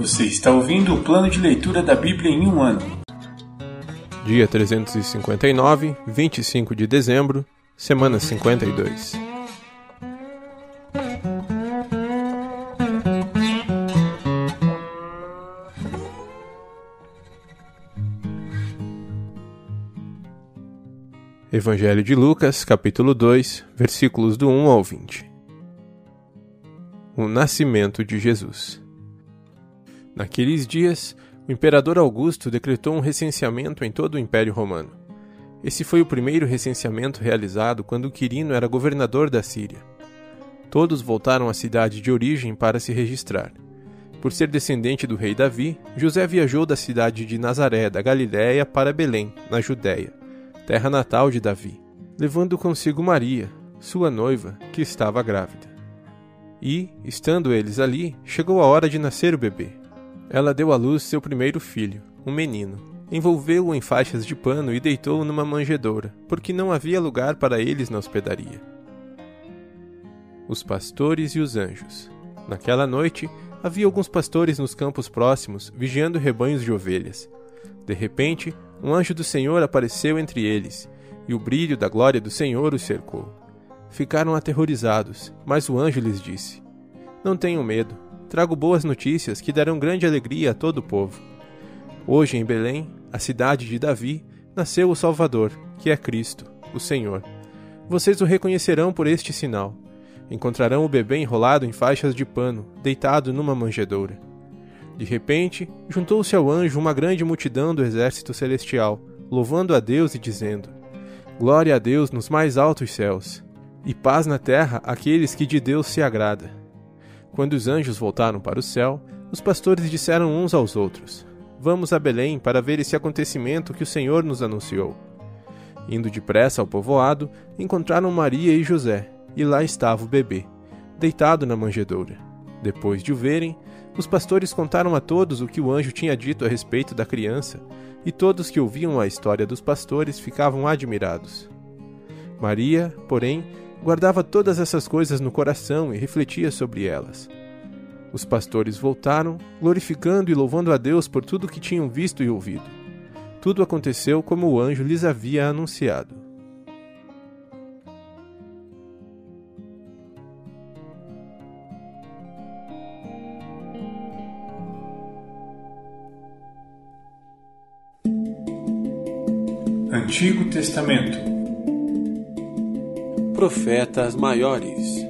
Você está ouvindo o plano de leitura da Bíblia em um ano. Dia 359, 25 de dezembro, semana 52. Evangelho de Lucas, capítulo 2, versículos do 1 ao 20. O nascimento de Jesus. Naqueles dias, o imperador Augusto decretou um recenseamento em todo o Império Romano. Esse foi o primeiro recenseamento realizado quando Quirino era governador da Síria. Todos voltaram à cidade de origem para se registrar. Por ser descendente do rei Davi, José viajou da cidade de Nazaré, da Galiléia, para Belém, na Judéia terra natal de Davi, levando consigo Maria, sua noiva, que estava grávida. E, estando eles ali, chegou a hora de nascer o bebê. Ela deu à luz seu primeiro filho, um menino. Envolveu-o em faixas de pano e deitou-o numa manjedoura, porque não havia lugar para eles na hospedaria. Os pastores e os anjos. Naquela noite, havia alguns pastores nos campos próximos, vigiando rebanhos de ovelhas. De repente, um anjo do Senhor apareceu entre eles, e o brilho da glória do Senhor os cercou. Ficaram aterrorizados, mas o anjo lhes disse: Não tenham medo, trago boas notícias que darão grande alegria a todo o povo. Hoje em Belém, a cidade de Davi, nasceu o Salvador, que é Cristo, o Senhor. Vocês o reconhecerão por este sinal. Encontrarão o bebê enrolado em faixas de pano, deitado numa manjedoura. De repente, juntou-se ao anjo uma grande multidão do exército celestial, louvando a Deus e dizendo: Glória a Deus nos mais altos céus, e paz na terra àqueles que de Deus se agrada. Quando os anjos voltaram para o céu, os pastores disseram uns aos outros: Vamos a Belém para ver esse acontecimento que o Senhor nos anunciou. Indo depressa ao povoado, encontraram Maria e José, e lá estava o bebê, deitado na manjedoura. Depois de o verem, os pastores contaram a todos o que o anjo tinha dito a respeito da criança, e todos que ouviam a história dos pastores ficavam admirados. Maria, porém, guardava todas essas coisas no coração e refletia sobre elas. Os pastores voltaram, glorificando e louvando a Deus por tudo que tinham visto e ouvido. Tudo aconteceu como o anjo lhes havia anunciado. Antigo Testamento Profetas Maiores.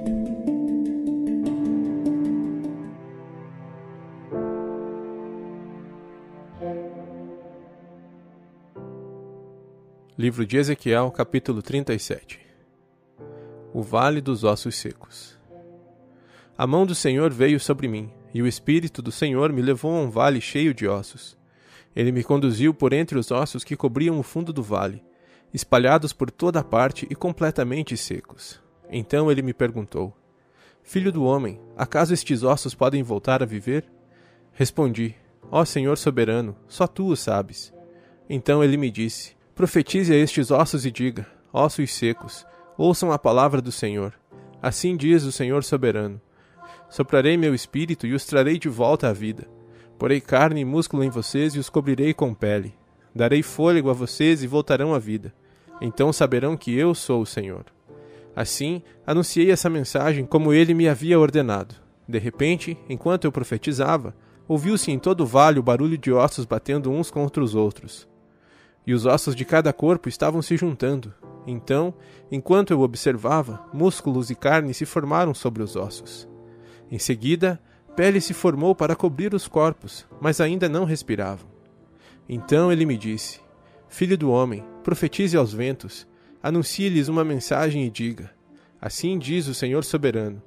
Livro de Ezequiel, capítulo 37 O Vale dos Ossos Secos. A mão do Senhor veio sobre mim, e o Espírito do Senhor me levou a um vale cheio de ossos. Ele me conduziu por entre os ossos que cobriam o fundo do vale, espalhados por toda parte e completamente secos. Então ele me perguntou: Filho do homem, acaso estes ossos podem voltar a viver? Respondi: Ó Senhor soberano, só tu o sabes. Então ele me disse: Profetize a estes ossos e diga: Ossos secos, ouçam a palavra do Senhor. Assim diz o Senhor soberano: Soprarei meu espírito e os trarei de volta à vida Porei carne e músculo em vocês e os cobrirei com pele. Darei fôlego a vocês e voltarão à vida. Então saberão que eu sou o Senhor. Assim, anunciei essa mensagem como ele me havia ordenado. De repente, enquanto eu profetizava, ouviu-se em todo o vale o barulho de ossos batendo uns contra os outros. E os ossos de cada corpo estavam se juntando. Então, enquanto eu observava, músculos e carne se formaram sobre os ossos. Em seguida, Pele se formou para cobrir os corpos, mas ainda não respiravam. Então ele me disse: Filho do homem, profetize aos ventos, anuncie-lhes uma mensagem e diga: Assim diz o Senhor soberano: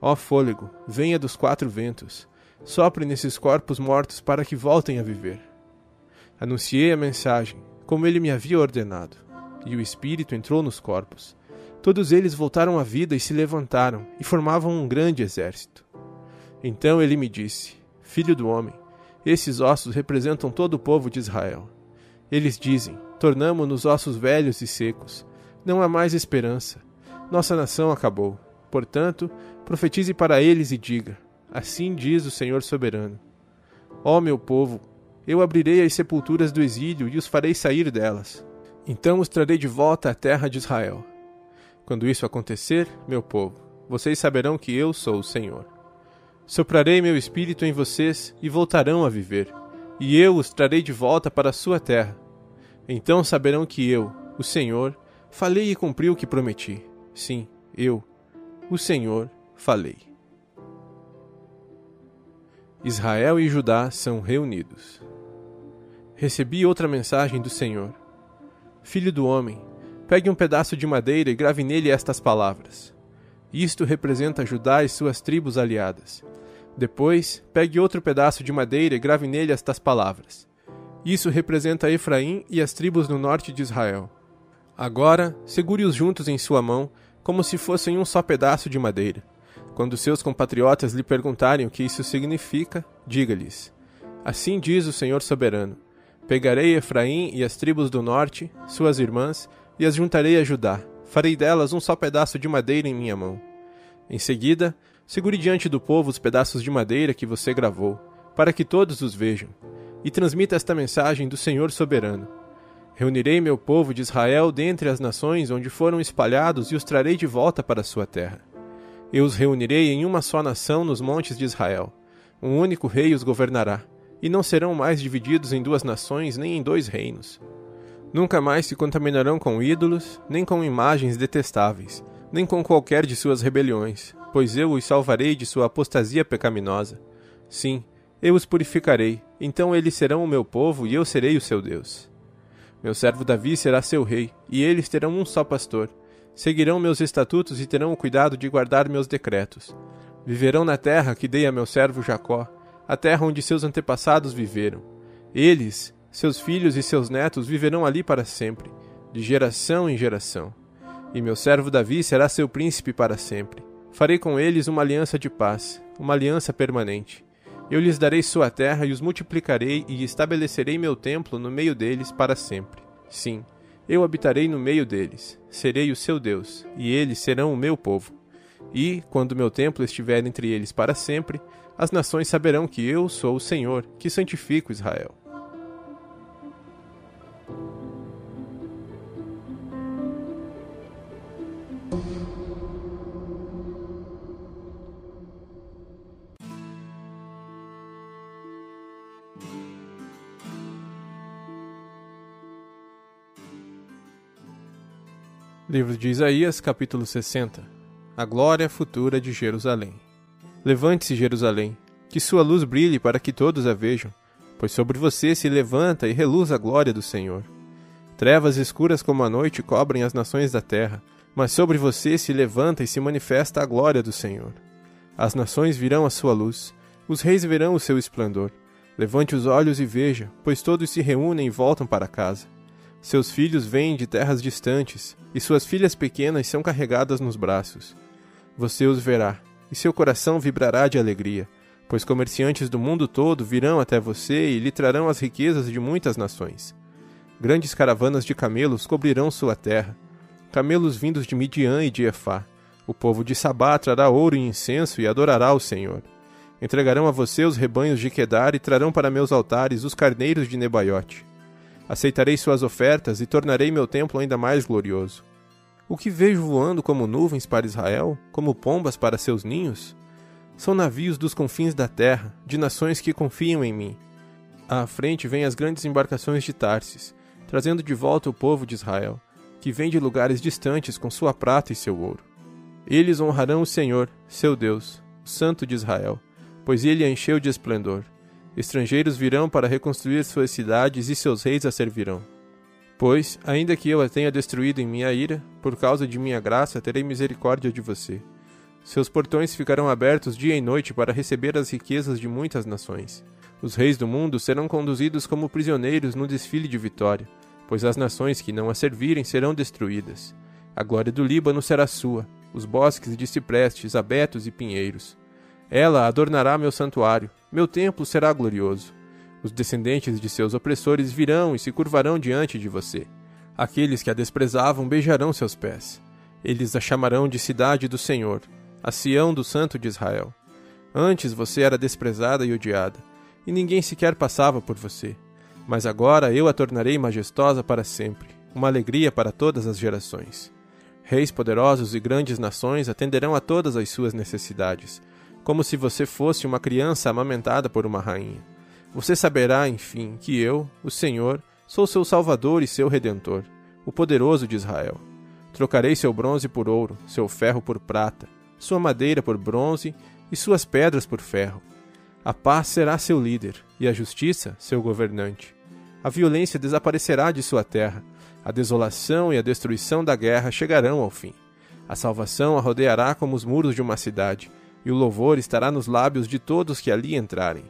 Ó fôlego, venha dos quatro ventos, sopre nesses corpos mortos para que voltem a viver. Anunciei a mensagem, como ele me havia ordenado, e o Espírito entrou nos corpos. Todos eles voltaram à vida e se levantaram, e formavam um grande exército. Então ele me disse: Filho do homem, esses ossos representam todo o povo de Israel. Eles dizem: Tornamo-nos ossos velhos e secos. Não há mais esperança. Nossa nação acabou. Portanto, profetize para eles e diga: Assim diz o Senhor soberano. Ó meu povo, eu abrirei as sepulturas do exílio e os farei sair delas. Então os trarei de volta à terra de Israel. Quando isso acontecer, meu povo, vocês saberão que eu sou o Senhor. Soprarei meu espírito em vocês e voltarão a viver, e eu os trarei de volta para a sua terra. Então saberão que eu, o Senhor, falei e cumpri o que prometi. Sim, eu, o Senhor, falei. Israel e Judá são reunidos. Recebi outra mensagem do Senhor. Filho do homem, pegue um pedaço de madeira e grave nele estas palavras. Isto representa Judá e suas tribos aliadas. Depois, pegue outro pedaço de madeira e grave nele estas palavras. Isso representa Efraim e as tribos no norte de Israel. Agora, segure-os juntos em sua mão, como se fossem um só pedaço de madeira. Quando seus compatriotas lhe perguntarem o que isso significa, diga-lhes: Assim diz o Senhor soberano: Pegarei Efraim e as tribos do norte, suas irmãs, e as juntarei a Judá. Farei delas um só pedaço de madeira em minha mão. Em seguida, segure diante do povo os pedaços de madeira que você gravou, para que todos os vejam, e transmita esta mensagem do Senhor soberano. Reunirei meu povo de Israel dentre as nações onde foram espalhados e os trarei de volta para sua terra. Eu os reunirei em uma só nação nos montes de Israel. Um único rei os governará e não serão mais divididos em duas nações nem em dois reinos. Nunca mais se contaminarão com ídolos, nem com imagens detestáveis, nem com qualquer de suas rebeliões, pois eu os salvarei de sua apostasia pecaminosa. Sim, eu os purificarei, então eles serão o meu povo e eu serei o seu Deus. Meu servo Davi será seu rei, e eles terão um só pastor. Seguirão meus estatutos e terão o cuidado de guardar meus decretos. Viverão na terra que dei a meu servo Jacó, a terra onde seus antepassados viveram. Eles, seus filhos e seus netos viverão ali para sempre, de geração em geração. E meu servo Davi será seu príncipe para sempre. Farei com eles uma aliança de paz, uma aliança permanente. Eu lhes darei sua terra e os multiplicarei e estabelecerei meu templo no meio deles para sempre. Sim, eu habitarei no meio deles, serei o seu Deus, e eles serão o meu povo. E, quando meu templo estiver entre eles para sempre, as nações saberão que eu sou o Senhor, que santifico Israel. Livro de Isaías, capítulo 60 A glória futura de Jerusalém. Levante-se, Jerusalém, que sua luz brilhe para que todos a vejam, pois sobre você se levanta e reluz a glória do Senhor. Trevas escuras como a noite cobrem as nações da terra, mas sobre você se levanta e se manifesta a glória do Senhor. As nações virão a sua luz, os reis verão o seu esplendor. Levante os olhos e veja, pois todos se reúnem e voltam para casa. Seus filhos vêm de terras distantes, e suas filhas pequenas são carregadas nos braços. Você os verá, e seu coração vibrará de alegria, pois comerciantes do mundo todo virão até você e lhe trarão as riquezas de muitas nações. Grandes caravanas de camelos cobrirão sua terra, camelos vindos de Midian e de Efá. O povo de Sabá trará ouro e incenso e adorará o Senhor. Entregarão a você os rebanhos de Quedar e trarão para meus altares os carneiros de Nebaiote. Aceitarei suas ofertas e tornarei meu templo ainda mais glorioso. O que vejo voando como nuvens para Israel, como pombas para seus ninhos? São navios dos confins da terra, de nações que confiam em mim. À frente vêm as grandes embarcações de Tarsis, trazendo de volta o povo de Israel, que vem de lugares distantes com sua prata e seu ouro. Eles honrarão o Senhor, seu Deus, o Santo de Israel, pois ele a encheu de esplendor. Estrangeiros virão para reconstruir suas cidades e seus reis a servirão. Pois, ainda que eu a tenha destruído em minha ira, por causa de minha graça terei misericórdia de você. Seus portões ficarão abertos dia e noite para receber as riquezas de muitas nações. Os reis do mundo serão conduzidos como prisioneiros no desfile de vitória, pois as nações que não a servirem serão destruídas. A glória do Líbano será sua, os bosques de ciprestes, abetos e pinheiros. Ela adornará meu santuário, meu templo será glorioso. Os descendentes de seus opressores virão e se curvarão diante de você. Aqueles que a desprezavam beijarão seus pés. Eles a chamarão de cidade do Senhor, a Sião do Santo de Israel. Antes você era desprezada e odiada, e ninguém sequer passava por você. Mas agora eu a tornarei majestosa para sempre, uma alegria para todas as gerações. Reis poderosos e grandes nações atenderão a todas as suas necessidades, como se você fosse uma criança amamentada por uma rainha. Você saberá, enfim, que eu, o Senhor, sou seu Salvador e seu Redentor, o poderoso de Israel. Trocarei seu bronze por ouro, seu ferro por prata, sua madeira por bronze e suas pedras por ferro. A paz será seu líder e a justiça seu governante. A violência desaparecerá de sua terra, a desolação e a destruição da guerra chegarão ao fim. A salvação a rodeará como os muros de uma cidade, e o louvor estará nos lábios de todos que ali entrarem.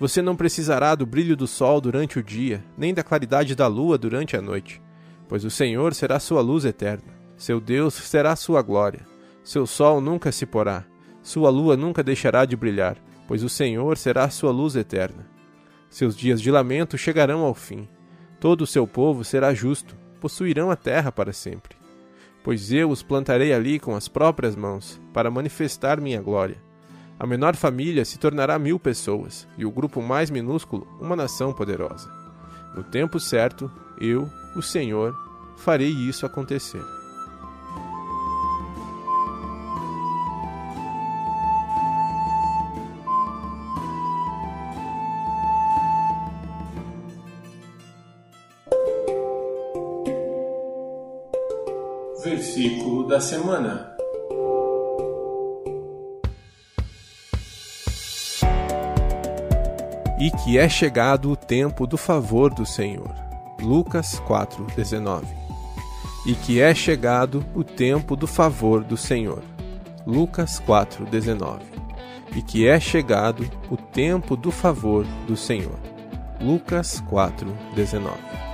Você não precisará do brilho do sol durante o dia, nem da claridade da lua durante a noite, pois o Senhor será sua luz eterna. Seu Deus será sua glória. Seu sol nunca se porá, sua lua nunca deixará de brilhar, pois o Senhor será sua luz eterna. Seus dias de lamento chegarão ao fim. Todo o seu povo será justo, possuirão a terra para sempre. Pois eu os plantarei ali com as próprias mãos, para manifestar minha glória. A menor família se tornará mil pessoas, e o grupo mais minúsculo, uma nação poderosa. No tempo certo, eu, o Senhor, farei isso acontecer. Versículo da semana. E que é chegado o tempo do favor do Senhor. Lucas 4:19. E que é chegado o tempo do favor do Senhor. Lucas 4:19. E que é chegado o tempo do favor do Senhor. Lucas 4:19.